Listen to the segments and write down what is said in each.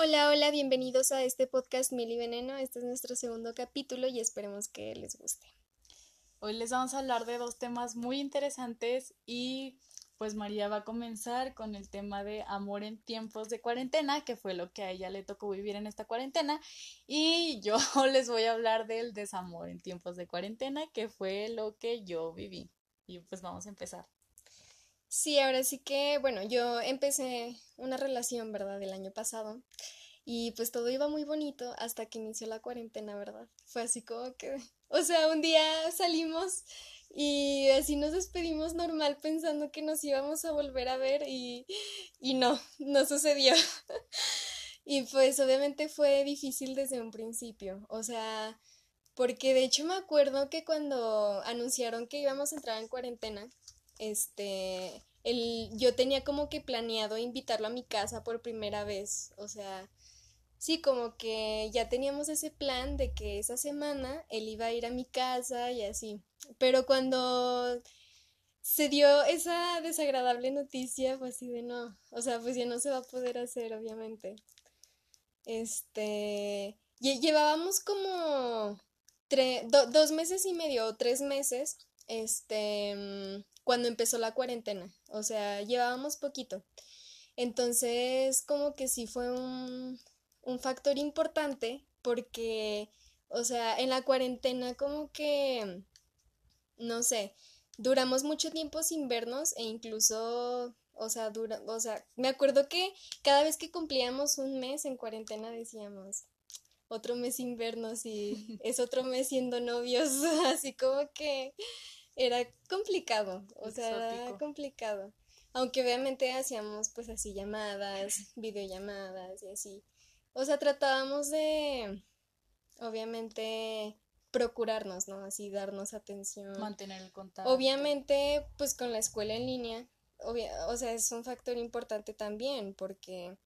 Hola, hola, bienvenidos a este podcast Mil y Veneno. Este es nuestro segundo capítulo y esperemos que les guste. Hoy les vamos a hablar de dos temas muy interesantes y pues María va a comenzar con el tema de amor en tiempos de cuarentena, que fue lo que a ella le tocó vivir en esta cuarentena, y yo les voy a hablar del desamor en tiempos de cuarentena, que fue lo que yo viví. Y pues vamos a empezar. Sí, ahora sí que, bueno, yo empecé una relación, ¿verdad? El año pasado. Y pues todo iba muy bonito hasta que inició la cuarentena, ¿verdad? Fue así como que, o sea, un día salimos y así nos despedimos normal pensando que nos íbamos a volver a ver y, y no, no sucedió. y pues obviamente fue difícil desde un principio, o sea, porque de hecho me acuerdo que cuando anunciaron que íbamos a entrar en cuarentena, este, el, yo tenía como que planeado invitarlo a mi casa por primera vez, o sea, sí, como que ya teníamos ese plan de que esa semana él iba a ir a mi casa y así, pero cuando se dio esa desagradable noticia, fue así de no, o sea, pues ya no se va a poder hacer, obviamente. Este, llevábamos como dos meses y medio o tres meses, este, cuando empezó la cuarentena. O sea, llevábamos poquito. Entonces, como que sí fue un, factor importante porque, o sea, en la cuarentena como que, no sé, duramos mucho tiempo sin vernos e incluso, o sea, dura, o sea, me acuerdo que cada vez que cumplíamos un mes en cuarentena decíamos, otro mes sin vernos y es otro mes siendo novios, así como que era complicado, o sea, era complicado. Aunque obviamente hacíamos pues así llamadas, videollamadas y así. O sea, tratábamos de, obviamente, procurarnos, ¿no? Así darnos atención. Mantener el contacto. Obviamente, pues con la escuela en línea, o sea, es un factor importante también porque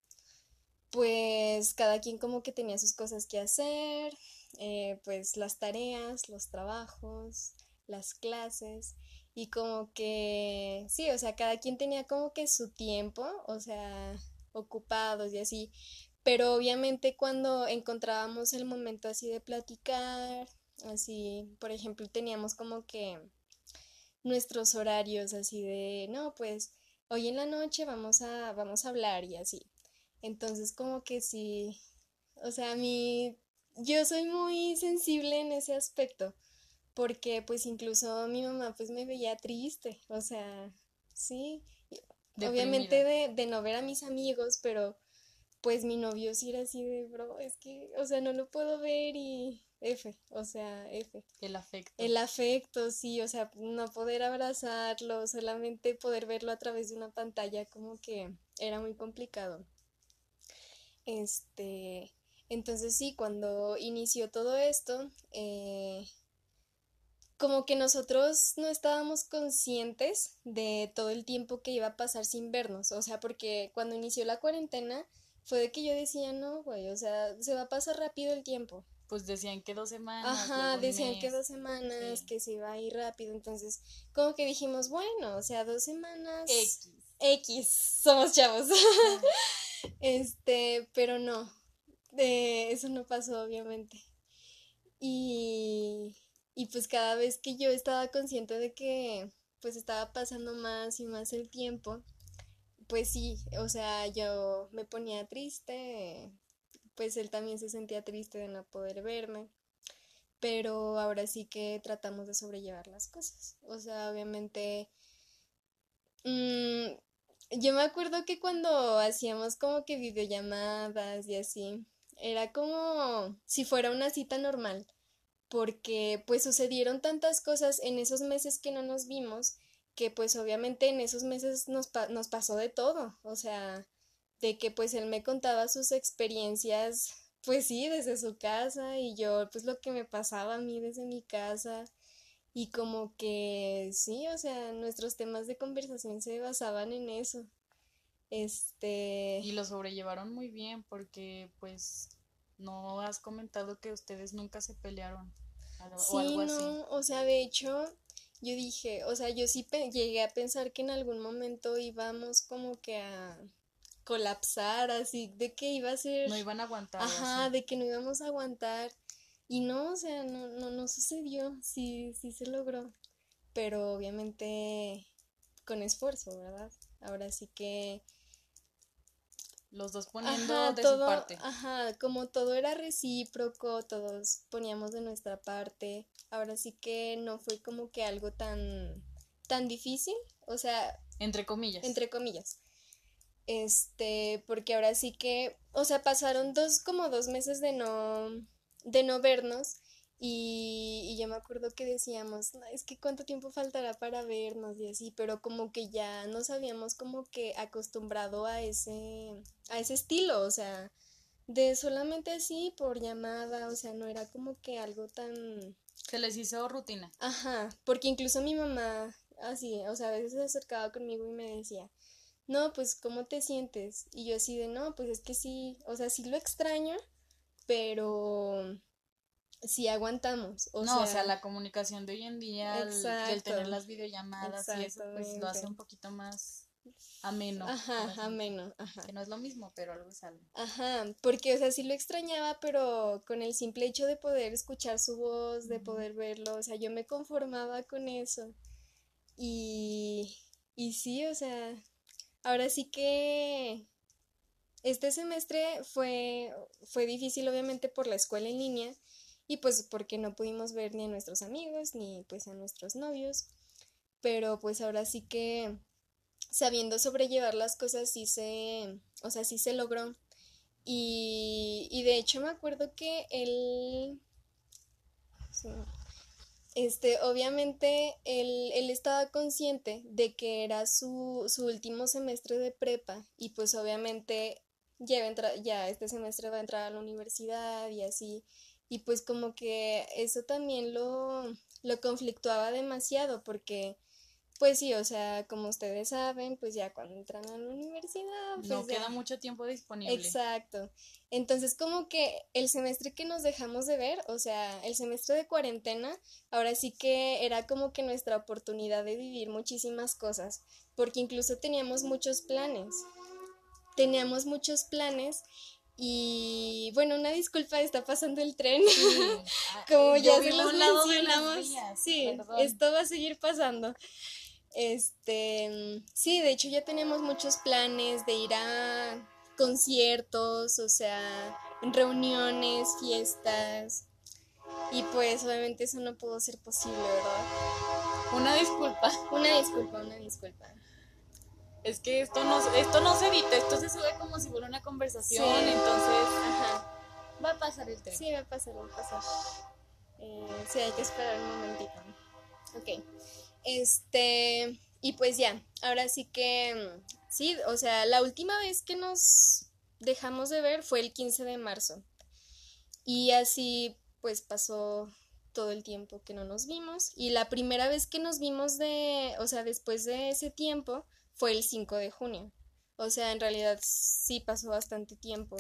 pues cada quien como que tenía sus cosas que hacer, eh, pues las tareas, los trabajos, las clases y como que, sí, o sea, cada quien tenía como que su tiempo, o sea, ocupados y así, pero obviamente cuando encontrábamos el momento así de platicar, así, por ejemplo, teníamos como que nuestros horarios así de, no, pues hoy en la noche vamos a, vamos a hablar y así. Entonces como que sí, o sea, a mí, yo soy muy sensible en ese aspecto porque pues incluso mi mamá pues me veía triste, o sea, sí, obviamente de, de, no ver a mis amigos, pero pues mi novio sí era así de, bro, es que, o sea, no lo puedo ver y F, o sea, F. El afecto. El afecto, sí, o sea, no poder abrazarlo, solamente poder verlo a través de una pantalla, como que era muy complicado. Este, entonces sí, cuando inició todo esto, eh, como que nosotros no estábamos conscientes de todo el tiempo que iba a pasar sin vernos, o sea, porque cuando inició la cuarentena fue de que yo decía, no, güey, o sea, se va a pasar rápido el tiempo. Pues decían que dos semanas. Ajá, decían que dos semanas, que se iba a ir rápido, entonces como que dijimos, bueno, o sea, dos semanas. X. X, somos chavos. este, pero no, de eso no pasó, obviamente. Y y pues cada vez que yo estaba consciente de que pues estaba pasando más y más el tiempo, pues sí, o sea, yo me ponía triste, pues él también se sentía triste de no poder verme, pero ahora sí que tratamos de sobrellevar las cosas. O sea, obviamente, mmm, yo me acuerdo que cuando hacíamos como que videollamadas y así, era como si fuera una cita normal porque pues sucedieron tantas cosas en esos meses que no nos vimos, que pues obviamente en esos meses nos, nos pasó de todo, o sea, de que pues él me contaba sus experiencias, pues sí, desde su casa y yo pues lo que me pasaba a mí desde mi casa y como que sí, o sea, nuestros temas de conversación se basaban en eso. Este... Y lo sobrellevaron muy bien porque pues no has comentado que ustedes nunca se pelearon. sí, no, o sea, de hecho, yo dije, o sea, yo sí llegué a pensar que en algún momento íbamos como que a, colapsar, así, de que iba a ser... No iban a aguantar. Ajá, de que no íbamos a aguantar. Y no, o sea, no, no, no sucedió, sí, sí se logró, pero obviamente con esfuerzo, ¿verdad? Ahora sí que... Los dos poniendo de su parte. Ajá, como todo era recíproco, todos poníamos de nuestra parte. Ahora sí que no fue como que algo tan, tan difícil, o sea... Entre comillas. Entre comillas. Este, porque ahora sí que, o sea, pasaron dos, como dos meses de no, de no vernos y, y yo me acuerdo que decíamos, es que cuánto tiempo faltará para vernos y así, pero como que ya nos habíamos como que acostumbrado a ese, a ese estilo, o sea, de solamente así por llamada, o sea, no era como que algo tan... Se les hizo rutina. Ajá, porque incluso mi mamá, así, o sea, a veces se acercaba conmigo y me decía, no, pues, ¿cómo te sientes? Y yo así de, no, pues es que sí, o sea, sí lo extraño, pero sí aguantamos. O no, o sea, la comunicación de hoy en día, el, tener las videollamadas y eso, pues lo hace un poquito más ameno. Ajá, ameno, ajá. Que no es lo mismo, pero algo es algo. Ajá, porque, o sea, sí lo extrañaba, pero con el simple hecho de poder escuchar su voz, de poder verlo, o sea, yo me conformaba con eso. Y, y sí, o sea, ahora sí que este semestre fue, fue difícil, obviamente, por la escuela en línea y pues porque no pudimos ver ni a nuestros amigos ni pues a nuestros novios, pero pues ahora sí que sabiendo sobrellevar las cosas sí se, o sea, sí se logró. Y, de hecho me acuerdo que él, este, obviamente él, él, estaba consciente de que era su, su último semestre de prepa y pues obviamente ya, ya este semestre va a entrar a la universidad y así. Y pues como que eso también lo, lo conflictuaba demasiado porque, pues sí, o sea, como ustedes saben, pues ya cuando entran a la universidad... Pues no queda mucho tiempo disponible. Exacto. Entonces como que el semestre que nos dejamos de ver, o sea, el semestre de cuarentena, ahora sí que era como que nuestra oportunidad de vivir muchísimas cosas, porque incluso teníamos muchos planes. Teníamos muchos planes y bueno, una disculpa, está pasando el tren. Ah, Como ya se los mencionamos. Sí, esto va a seguir pasando. Este, sí, de hecho ya tenemos muchos planes de ir a conciertos, o sea, reuniones, fiestas. Y pues obviamente eso no pudo ser posible, ¿verdad? Una disculpa. Una disculpa, una disculpa es que esto no, esto no se edita, esto se sube como si fuera una conversación, entonces ajá. va a pasar el tren. Sí, va a pasar, va a pasar. Eh, sí, hay que esperar un momentito. Ok. Este, y pues ya, ahora sí que, sí, o sea, la última vez que nos dejamos de ver fue el 15 de marzo. Y así, pues pasó todo el tiempo que no nos vimos. Y la primera vez que nos vimos de, o sea, después de ese tiempo, fue el 5 de junio. O sea, en realidad sí pasó bastante tiempo.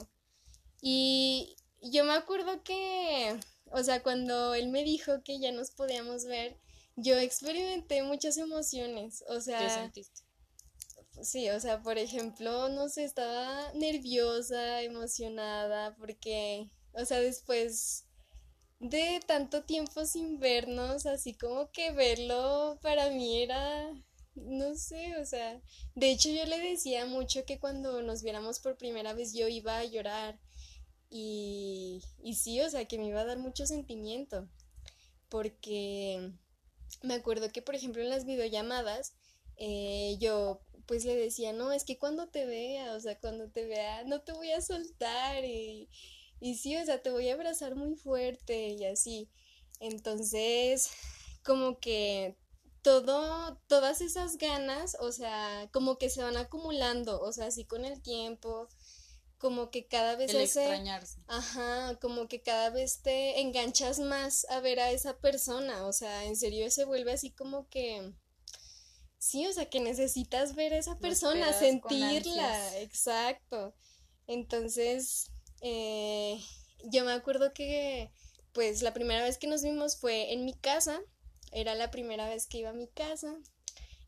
Y yo me acuerdo que, o sea, cuando él me dijo que ya nos podíamos ver, yo experimenté muchas emociones. O sea, ¿qué sentiste? Sí, o sea, por ejemplo, no sé, estaba nerviosa, emocionada, porque, o sea, después de tanto tiempo sin vernos, así como que verlo para mí era no sé, o sea, de hecho yo le decía mucho que cuando nos viéramos por primera vez yo iba a llorar y, y sí, o sea, que me iba a dar mucho sentimiento, porque me acuerdo que, por ejemplo, en las videollamadas, eh, yo pues le decía, no, es que cuando te vea, o sea, cuando te vea, no te voy a soltar y, y sí, o sea, te voy a abrazar muy fuerte y así. Entonces, como que todo, todas esas ganas, o sea, como que se van acumulando, o sea, así con el tiempo, como que cada vez el extrañarse. Ajá, como que cada vez te enganchas más a ver a esa persona, o sea, en serio se vuelve así como que sí, o sea, que necesitas ver a esa persona, sentirla, exacto. Entonces, eh, yo me acuerdo que, pues, la primera vez que nos vimos fue en mi casa, era la primera vez que iba a mi casa.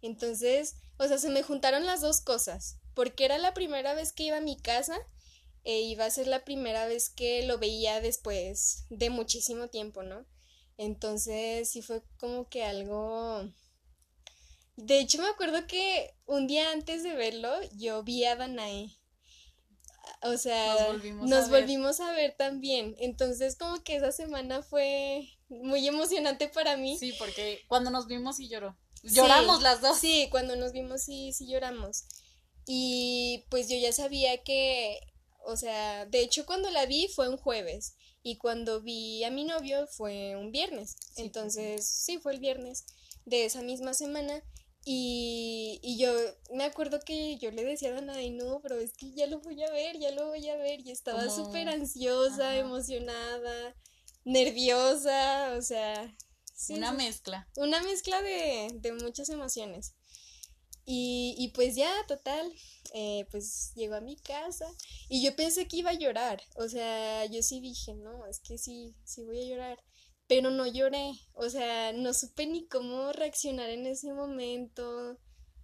Entonces, o sea, se me juntaron las dos cosas. porque era la primera vez que iba a mi casa e iba a ser la primera vez que lo veía después de muchísimo tiempo, ¿no? Entonces sí fue como que algo... De hecho me acuerdo que un día antes de verlo yo vi a Danae. O sea, nos volvimos, nos a, volvimos ver. a ver también. Entonces como que esa semana fue muy emocionante para mí. Sí, porque cuando nos vimos y lloró. Lloramos las dos. Sí, cuando nos vimos sí, sí lloramos. Y pues yo ya sabía que, o sea, de hecho cuando la vi fue un jueves y cuando vi a mi novio fue un viernes. Entonces, sí, fue el viernes de esa misma semana. Y, y yo me acuerdo que yo le decía a Dana, no, pero es que ya lo voy a ver, ya lo voy a ver. Y estaba súper ansiosa, emocionada, nerviosa, o sea... una mezcla. Una mezcla de, de muchas emociones. Y, y pues ya, total, eh, pues llegó a mi casa y yo pensé que iba a llorar, o sea, yo sí dije, no, es que sí, sí voy a llorar, pero no lloré, o sea, no supe ni cómo reaccionar en ese momento,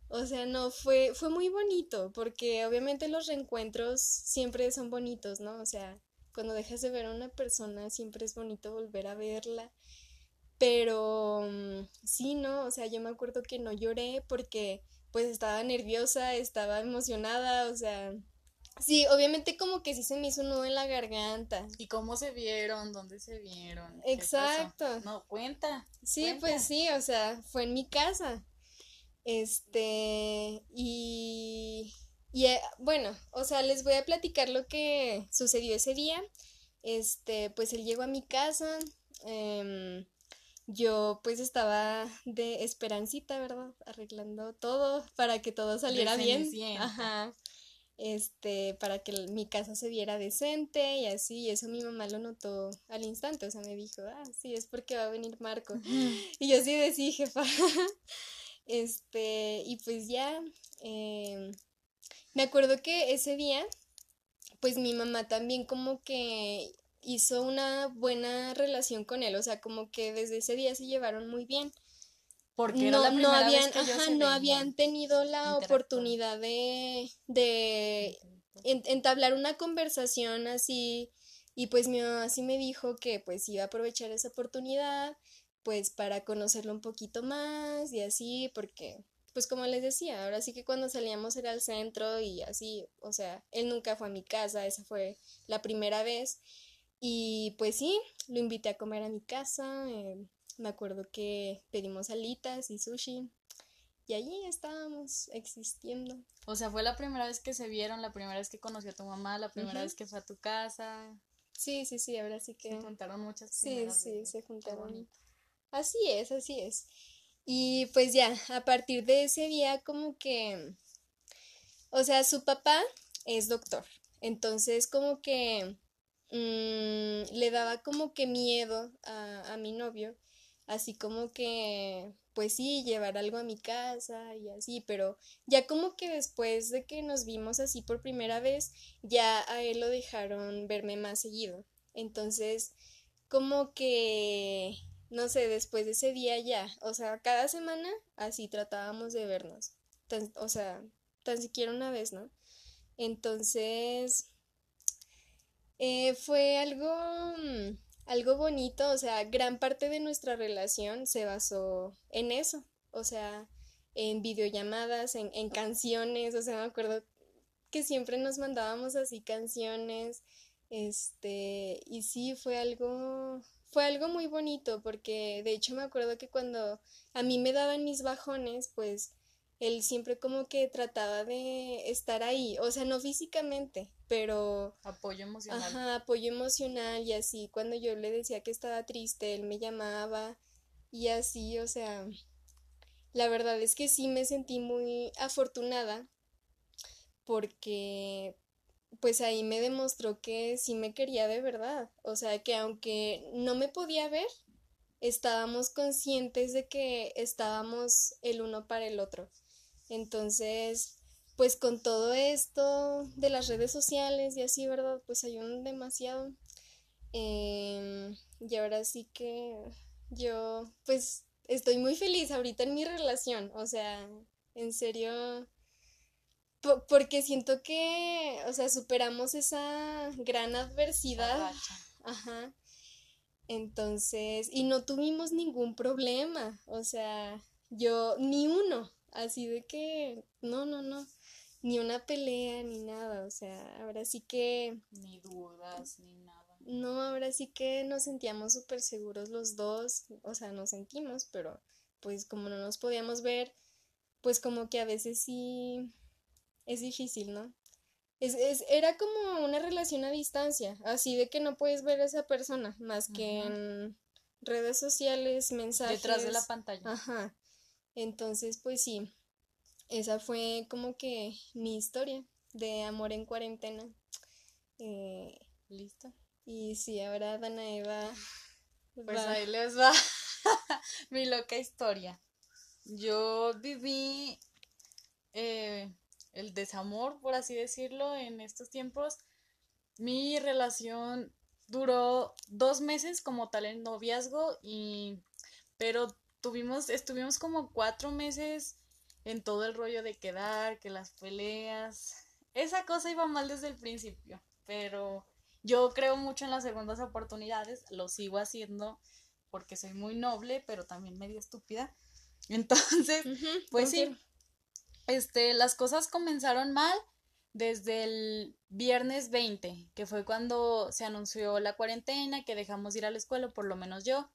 o sea, no, fue, fue muy bonito, porque obviamente los reencuentros siempre son bonitos, ¿no? O sea, cuando dejas de ver a una persona siempre es bonito volver a verla. Pero mm, sí, ¿no? O sea, yo me acuerdo que no lloré porque pues estaba nerviosa, estaba emocionada, o sea, sí, obviamente como que sí se me hizo un nudo en la garganta. ¿Y cómo se vieron? ¿Dónde se vieron? Exacto. No, cuenta. Sí, pues sí, o sea, fue en mi casa. Este, y, y eh, bueno, o sea, les voy a platicar lo que sucedió ese día. Este, pues él llegó a mi casa, eh, yo pues estaba de esperancita, ¿verdad? Arreglando todo para que todo saliera bien. Ajá. Este, para que mi casa se viera decente y así, y eso mi mamá lo notó al instante, o sea, me dijo, ah, sí, es porque va a venir Marco. Y yo sí decía, jefa. este, y pues ya, em, me acuerdo que ese día, pues mi mamá también como que hizo una buena relación con él, o sea, como que desde ese día se llevaron muy bien. Porque no, no habían, no habían tenido la oportunidad de, de entablar una conversación así y pues mi mamá sí me dijo que pues iba a aprovechar esa oportunidad pues para conocerlo un poquito más y así porque pues como les decía, ahora sí que cuando salíamos era al centro y así, o sea, él nunca fue a mi casa, esa fue la primera vez y pues sí, lo invité a comer a mi casa. Eh, me acuerdo que pedimos alitas y sushi. Y allí estábamos existiendo. O sea, fue la primera vez que se vieron, la primera vez que conoció a tu mamá, la primera vez que fue a tu casa. Sí, sí, sí, ahora sí que. Se juntaron muchas Sí, sí, se juntaron. Así es, así es. Y pues ya, a partir de ese día, como que. O sea, su papá es doctor. Entonces, como que Mm, le daba como que miedo a, a mi novio, así como que, pues sí, llevar algo a mi casa y así, pero ya como que después de que nos vimos así por primera vez, ya a él lo dejaron verme más seguido. Entonces, como que, no sé, después de ese día ya, o sea, cada semana así tratábamos de vernos, o sea, tan siquiera una vez, ¿no? Entonces, eh, fue algo, mm, algo bonito, o sea, gran parte de nuestra relación se basó en eso, o sea, en videollamadas, en, en canciones, o sea, me acuerdo que siempre nos mandábamos así canciones, este, y sí, fue algo, fue algo muy bonito, porque de hecho me acuerdo que cuando a mí me daban mis bajones, pues él siempre como que trataba de estar ahí, o sea, no físicamente, pero... Apoyo emocional. Ajá, apoyo emocional y así, cuando yo le decía que estaba triste, él me llamaba y así, o sea, la verdad es que sí me sentí muy afortunada porque pues ahí me demostró que sí me quería de verdad, o sea, que aunque no me podía ver, estábamos conscientes de que estábamos el uno para el otro. Entonces, pues con todo esto de las redes sociales y así, ¿verdad? Pues ayudan demasiado. Em, y ahora sí que yo, pues, estoy muy feliz ahorita en mi relación. O sea, en serio, porque siento que, o sea, superamos esa gran adversidad. Ajá. Entonces, y no tuvimos ningún problema, o sea, yo ni uno, así de que, no, no, no, ni una pelea, ni nada, o sea, ahora sí que... Ni dudas, ni nada. No, ahora sí que nos sentíamos súper seguros los dos, o sea, nos sentimos, pero pues como no nos podíamos ver, pues como que a veces sí es difícil, ¿no? Es, es, era como una relación a distancia, así de que no puedes ver a esa persona más que en redes sociales, mensajes. Detrás de la pantalla. Ajá. Entonces, pues sí, esa fue como que mi historia de amor en cuarentena. Eh, ¿Listo? Y sí, ahora Dana Eva. Pues ahí les va mi loca historia. Yo viví eh, el desamor, por así decirlo, en estos tiempos. Mi relación duró dos meses como tal en noviazgo y pero tuvimos, estuvimos como cuatro meses en todo el rollo de quedar, que las peleas. Esa cosa iba mal desde el principio, pero yo creo mucho en las segundas oportunidades, lo sigo haciendo porque soy muy noble, pero también medio estúpida. Entonces, pues sí, este, las cosas comenzaron mal desde el viernes 20, que fue cuando se anunció la cuarentena, que dejamos de ir a la escuela, por lo menos yo.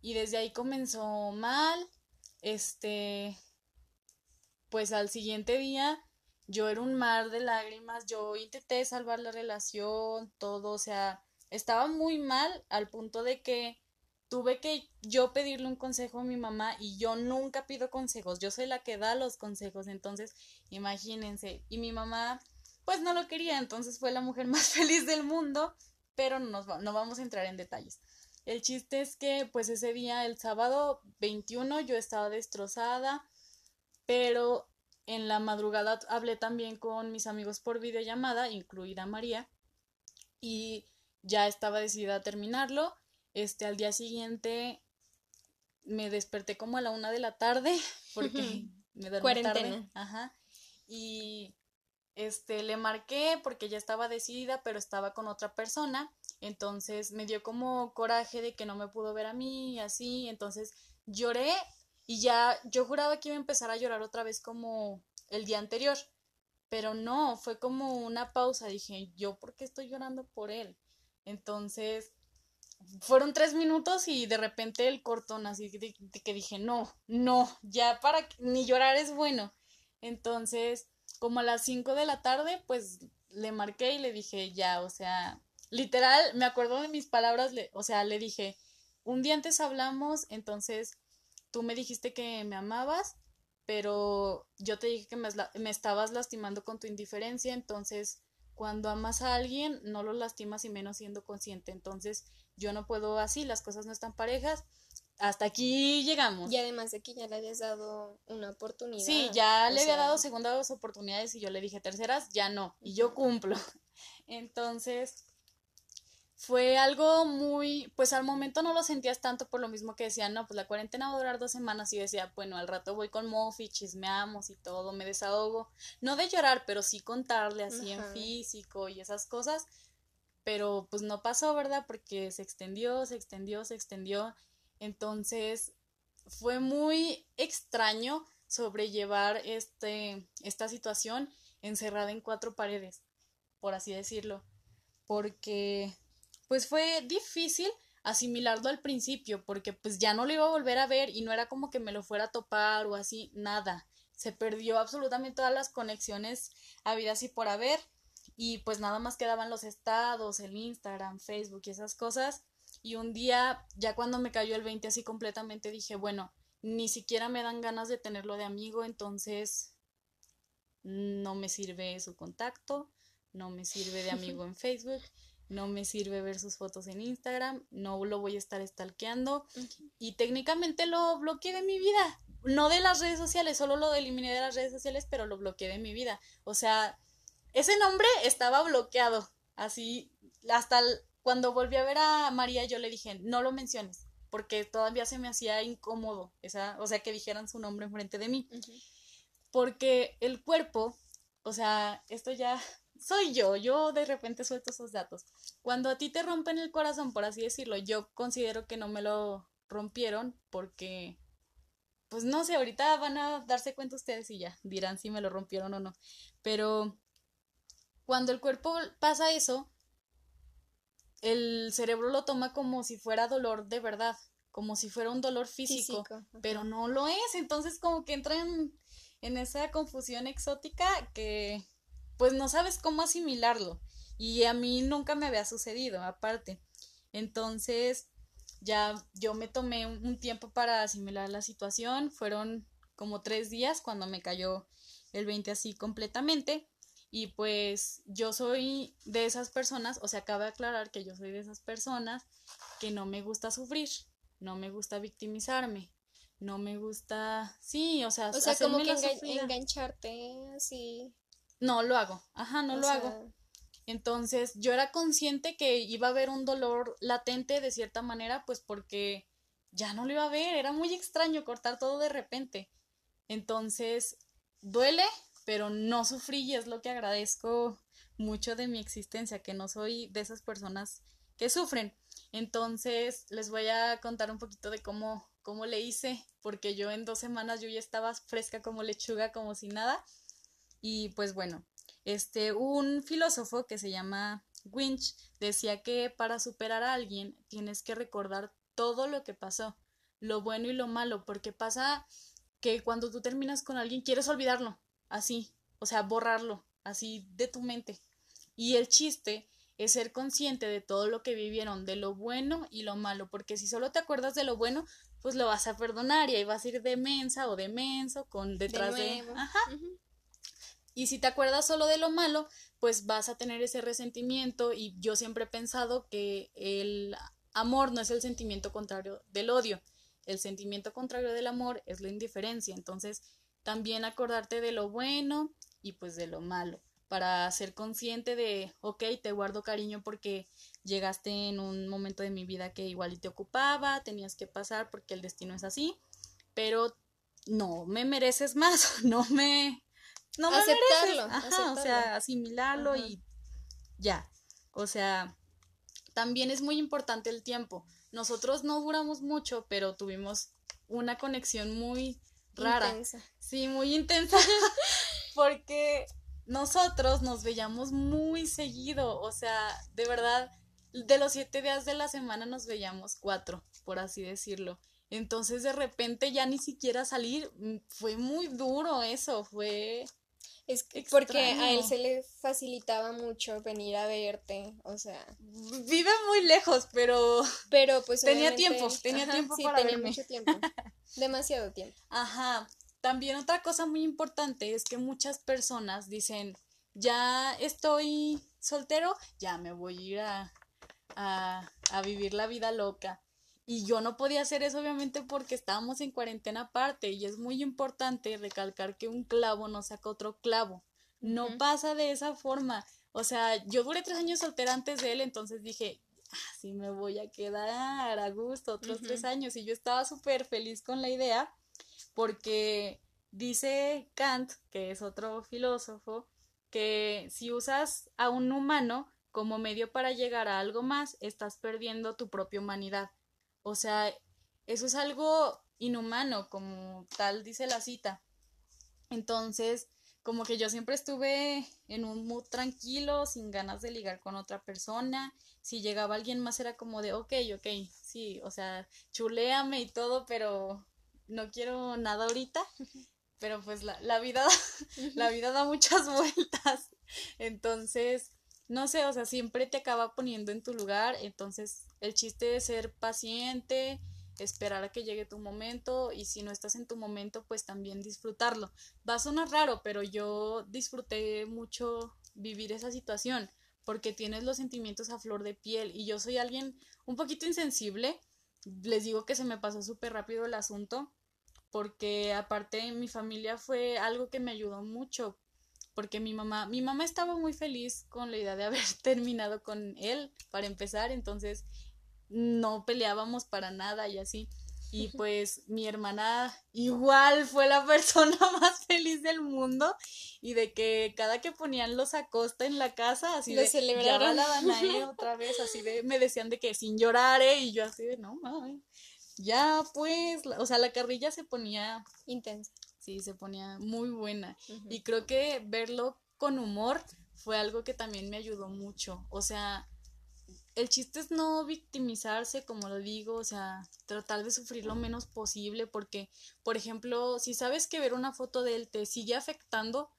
Y desde ahí comenzó mal. Este, pues al siguiente día yo era un mar de lágrimas, yo intenté salvar la relación, todo, o sea, estaba muy mal al punto de que tuve que yo pedirle un consejo a mi mamá y yo nunca pido consejos, yo soy la que da los consejos, entonces imagínense, y mi mamá pues no lo quería, entonces fue la mujer más feliz del mundo, pero no, nos no vamos a entrar en detalles. El chiste es que pues ese día, el sábado 21, yo estaba destrozada, pero en la madrugada hablé también con mis amigos por videollamada, incluida María, y ya estaba decidida a terminarlo este, al día siguiente me desperté como a la una de la tarde, porque me dormí tarde. Ajá. Y este, le marqué porque ya estaba decidida, pero estaba con otra persona. Entonces me dio como coraje de que no me pudo ver a mí y así. Entonces lloré y ya yo juraba que iba a empezar a llorar otra vez como el día anterior. Pero no, fue como una pausa. Dije, ¿yo por qué estoy llorando por él? Entonces fueron tres minutos y de repente el cortón, así que dije, no, no, ya para ni llorar es bueno. Entonces, como a las cinco de la tarde, pues le marqué y le dije, ya, o sea, literal, me acuerdo de mis palabras, le, o sea, le dije, un día antes hablamos, entonces tú me dijiste que me amabas, pero yo te dije que me, me estabas lastimando con tu indiferencia, entonces cuando amas a alguien no lo lastimas y menos siendo consciente, entonces yo no puedo así, las cosas no están parejas. Hasta aquí llegamos. Y además de que ya le habías dado una oportunidad. Sí, ya le había dado segundas oportunidades y yo le dije terceras, ya no, y yo cumplo. Entonces, fue algo muy, pues al momento no lo sentías tanto por lo mismo que decían, no, pues la cuarentena va a durar dos semanas y decía, bueno, al rato voy con Mofi, chismeamos y todo, me desahogo, no de llorar, pero sí contarle así en físico y esas cosas, pero pues no pasó, ¿verdad? Porque se extendió, se extendió, se extendió. Entonces fue muy extraño sobrellevar este, esta situación encerrada en cuatro paredes, por así decirlo, porque pues fue difícil asimilarlo al principio, porque pues ya no lo iba a volver a ver y no era como que me lo fuera a topar o así, nada. Se perdió absolutamente todas las conexiones habidas y por haber y pues nada más quedaban los estados, el Instagram, Facebook y esas cosas. Y un día, ya cuando me cayó el 20 así completamente, dije, bueno, ni siquiera me dan ganas de tenerlo de amigo, entonces no me sirve su contacto, no me sirve de amigo en Facebook, no me sirve ver sus fotos en Instagram, no lo voy a estar stalkeando y técnicamente lo bloqueé de mi vida. No de las redes sociales, solo lo eliminé de las redes sociales, pero lo bloqueé de mi vida. O sea, ese nombre estaba bloqueado. Así, hasta cuando volví a ver a María, yo le dije, no lo menciones, porque todavía se me hacía incómodo, esa, o sea, que dijeran su nombre enfrente de mí. Porque el cuerpo, o sea, esto ya soy yo, yo de repente suelto esos datos. Cuando a ti te rompen el corazón, por así decirlo, yo considero que no me lo rompieron porque, pues no sé, ahorita van a darse cuenta ustedes y ya dirán si me lo rompieron o no. Pero cuando el cuerpo pasa eso, el cerebro lo toma como si fuera dolor de verdad, como si fuera un dolor físico, pero no lo es. Entonces como que entran en esa confusión exótica que pues no sabes cómo asimilarlo. Y a mí nunca me había sucedido, aparte. Entonces, ya yo me tomé un tiempo para asimilar la situación. Fueron como tres días cuando me cayó el 20 así completamente. Y pues yo soy de esas personas, o sea, cabe aclarar que yo soy de esas personas que no me gusta sufrir, no me gusta victimizarme, no me gusta, sí, o sea, o sea, como que engancharte así. No lo hago, ajá, no lo hago. Entonces, yo era consciente que iba a haber un dolor latente de cierta manera, pues porque ya no lo iba a ver, era muy extraño cortar todo de repente. Entonces, duele, pero no sufrí y es lo que agradezco mucho de mi existencia, que no soy de esas personas que sufren. Entonces, les voy a contar un poquito de cómo, cómo le hice, porque yo en dos semanas yo ya estaba fresca como lechuga, como si nada. Y pues bueno, este, un filósofo que se llama Winch decía que para superar a alguien tienes que recordar todo lo que pasó, lo bueno y lo malo, porque pasa que cuando tú terminas con alguien quieres olvidarlo, así, o sea, borrarlo, así de tu mente. Y el chiste es ser consciente de todo lo que vivieron, de lo bueno y lo malo, porque si solo te acuerdas de lo bueno, pues lo vas a perdonar y ahí vas a ir de mensa o de menso con detrás de, ajá. Y si te acuerdas solo de lo malo, pues vas a tener ese resentimiento y yo siempre he pensado que el amor no es el sentimiento contrario del odio. El sentimiento contrario del amor es la indiferencia. Entonces, también acordarte de lo bueno y pues de lo malo para ser consciente de, ok, te guardo cariño porque llegaste en un momento de mi vida que igual y te ocupaba, tenías que pasar porque el destino es así, pero no me mereces más, no me no me aceptarlo, Ajá, o sea, asimilarlo y ya. O sea, también es muy importante el tiempo. Nosotros no duramos mucho, pero tuvimos una conexión muy rara. Intensa. Sí, muy intensa. porque nosotros nos veíamos muy seguido. O sea, de verdad, de los siete días de la semana nos veíamos cuatro, por así decirlo. Entonces de repente ya ni siquiera salir, mm, fue muy duro eso, fue es porque a él se le facilitaba mucho venir a verte, o sea. Vive muy lejos, pero. Pero pues. Tenía tiempo, tenía tiempo sí, para tenía mucho tiempo. Demasiado tiempo. Ajá. También otra cosa muy importante es que muchas personas dicen, ya estoy soltero, ya me voy a ir a, a, a vivir la vida loca. Y yo no podía hacer eso obviamente porque estábamos en cuarentena aparte y es muy importante recalcar que un clavo no saca otro clavo. No pasa de esa forma. O sea, yo duré tres años soltera antes de él, entonces dije, así ah, me voy a quedar a gusto otros tres años. Y yo estaba súper feliz con la idea porque dice Kant, que es otro filósofo, que si usas a un humano como medio para llegar a algo más, estás perdiendo tu propia humanidad. O sea, eso es algo inhumano, como tal dice la cita. Entonces, como que yo siempre estuve en un mood tranquilo, sin ganas de ligar con otra persona. Si llegaba alguien más era como de, ok, ok, sí, o sea, chuléame y todo, pero no quiero nada ahorita. Pero pues la, la vida, la vida da muchas vueltas. Entonces, no sé, o sea, siempre te acaba poniendo en tu lugar, entonces el chiste es ser paciente, esperar a que llegue tu momento y si no estás en tu momento, pues también disfrutarlo. Va a sonar raro, pero yo disfruté mucho vivir esa situación porque tienes los sentimientos a flor de piel y yo soy alguien un poquito insensible. Les digo que se me pasó súper rápido el asunto porque aparte mi familia fue algo que me ayudó mucho porque mi mamá, mi mamá estaba muy feliz con la idea de haber terminado con él para empezar, entonces no peleábamos para nada y así. Y pues mi hermana igual fue la persona más feliz del mundo y de que cada que ponían los acosta en la casa, así de ya va la Danae otra vez, así de me decían de que sin llorar, ¿eh? y yo así de no mames. Ya pues, o sea, la carrilla se ponía intensa. Sí, se ponía muy buena. Y creo que verlo con humor fue algo que también me ayudó mucho. O sea, el chiste es no victimizarse, como lo digo, o sea, tratar de sufrir lo menos posible, porque, por ejemplo, si sabes que ver una foto de él te sigue afectando,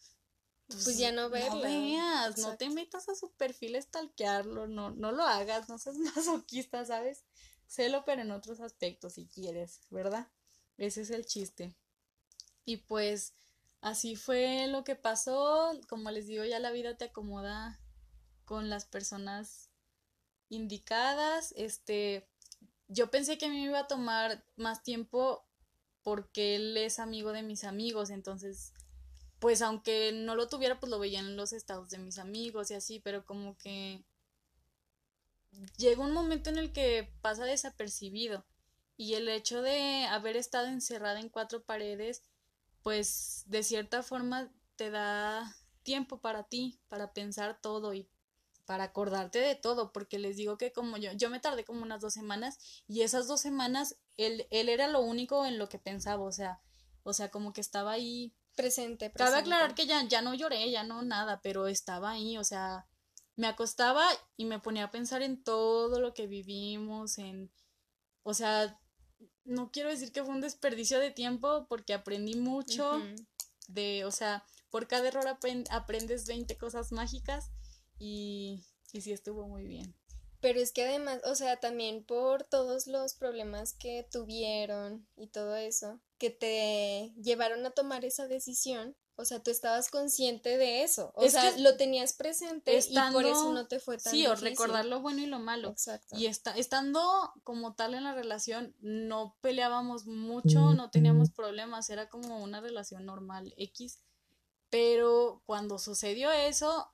pues, ya no verla. No veas, no te metas a su perfil a stalkearlo, no, no lo hagas, no seas masoquista, ¿sabes? Celo, pero en otros aspectos, si quieres, ¿verdad? Ese es el chiste. Y pues así fue lo que pasó. Como les digo, ya la vida te acomoda con las personas indicadas. Este, yo pensé que a mí me iba a tomar más tiempo porque él es amigo de mis amigos, entonces, pues aunque no lo tuviera, pues lo veía en los estados de mis amigos y así, pero como que llega un momento en el que pasa desapercibido y el hecho de haber estado encerrada en cuatro paredes, pues de cierta forma te da tiempo para ti, para pensar todo y para acordarte de todo, porque les digo que como yo, yo me tardé como unas dos semanas y esas dos semanas él, él era lo único en lo que pensaba, o sea, o sea, como que estaba ahí presente, presente. Cabe aclarar que ya, ya no lloré, ya no nada, pero estaba ahí, o sea, me acostaba y me ponía a pensar en todo lo que vivimos, en, o sea, no quiero decir que fue un desperdicio de tiempo porque aprendí mucho de, o sea, por cada error aprendes 20 cosas mágicas y, y sí estuvo muy bien. Pero es que además, o sea, también por todos los problemas que tuvieron y todo eso, que te llevaron a tomar esa decisión, o sea, tú estabas consciente de eso. O sea, lo tenías presente y por eso no te fue tan Sí, o recordar lo bueno y lo malo. Exacto. Y estando como tal en la relación, no peleábamos mucho, no teníamos problemas, era como una relación normal, X. Pero cuando sucedió eso,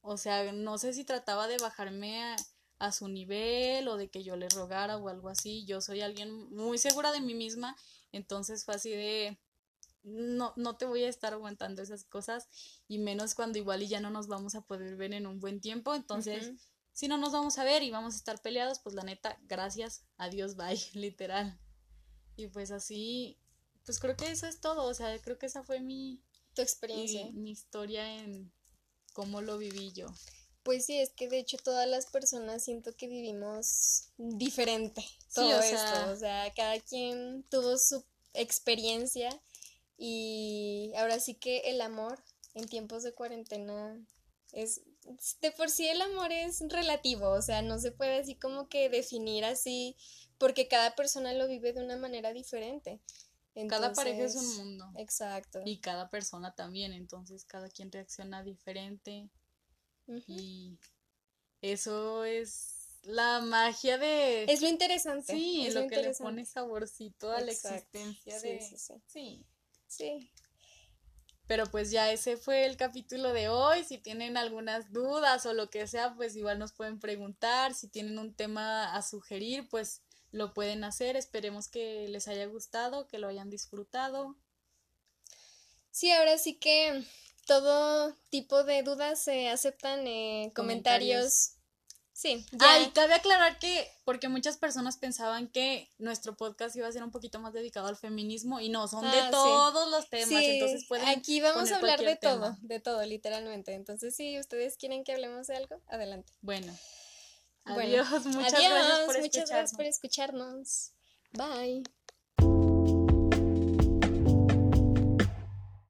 o sea, no sé si trataba de bajarme a, a su nivel o de que yo le rogara o algo así. Yo soy alguien muy segura de mí misma, entonces fue así de no, no te voy a estar aguantando esas cosas y menos cuando igual y ya no nos vamos a poder ver en un buen tiempo. Entonces, si no nos vamos a ver y vamos a estar peleados, pues la neta, gracias, adiós, bye, literal. Y pues así, pues creo que eso es todo, o sea, creo que esa fue mi... Tu experiencia. mi historia en cómo lo viví yo. Pues sí, es que de hecho todas las personas siento que vivimos diferente todo esto. O sea, cada quien tuvo su experiencia y ahora sí que el amor en tiempos de cuarentena es, de por sí el amor es relativo, o sea, no se puede así como que definir así, porque cada persona lo vive de una manera diferente. cada pareja es un mundo. Exacto. Y cada persona también, entonces cada quien reacciona diferente. Y eso es la magia de... Es lo interesante. Sí, es lo, que le pone saborcito a la existencia de... Sí, sí, sí. Sí. Pero pues ya ese fue el capítulo de hoy. Si tienen algunas dudas o lo que sea, pues igual nos pueden preguntar. Si tienen un tema a sugerir, pues lo pueden hacer. Esperemos que les haya gustado, que lo hayan disfrutado. Sí, ahora sí que todo tipo de dudas se aceptan en comentarios Sí. Ya. y cabe aclarar que, porque muchas personas pensaban que nuestro podcast iba a ser un poquito más dedicado al feminismo y no, son de ah, todos los temas, entonces pueden Aquí vamos a hablar de todo, de todo, literalmente. Entonces, si ustedes quieren que hablemos de algo, adelante. Bueno. Adiós, muchas gracias por muchas gracias por escucharnos. Bye.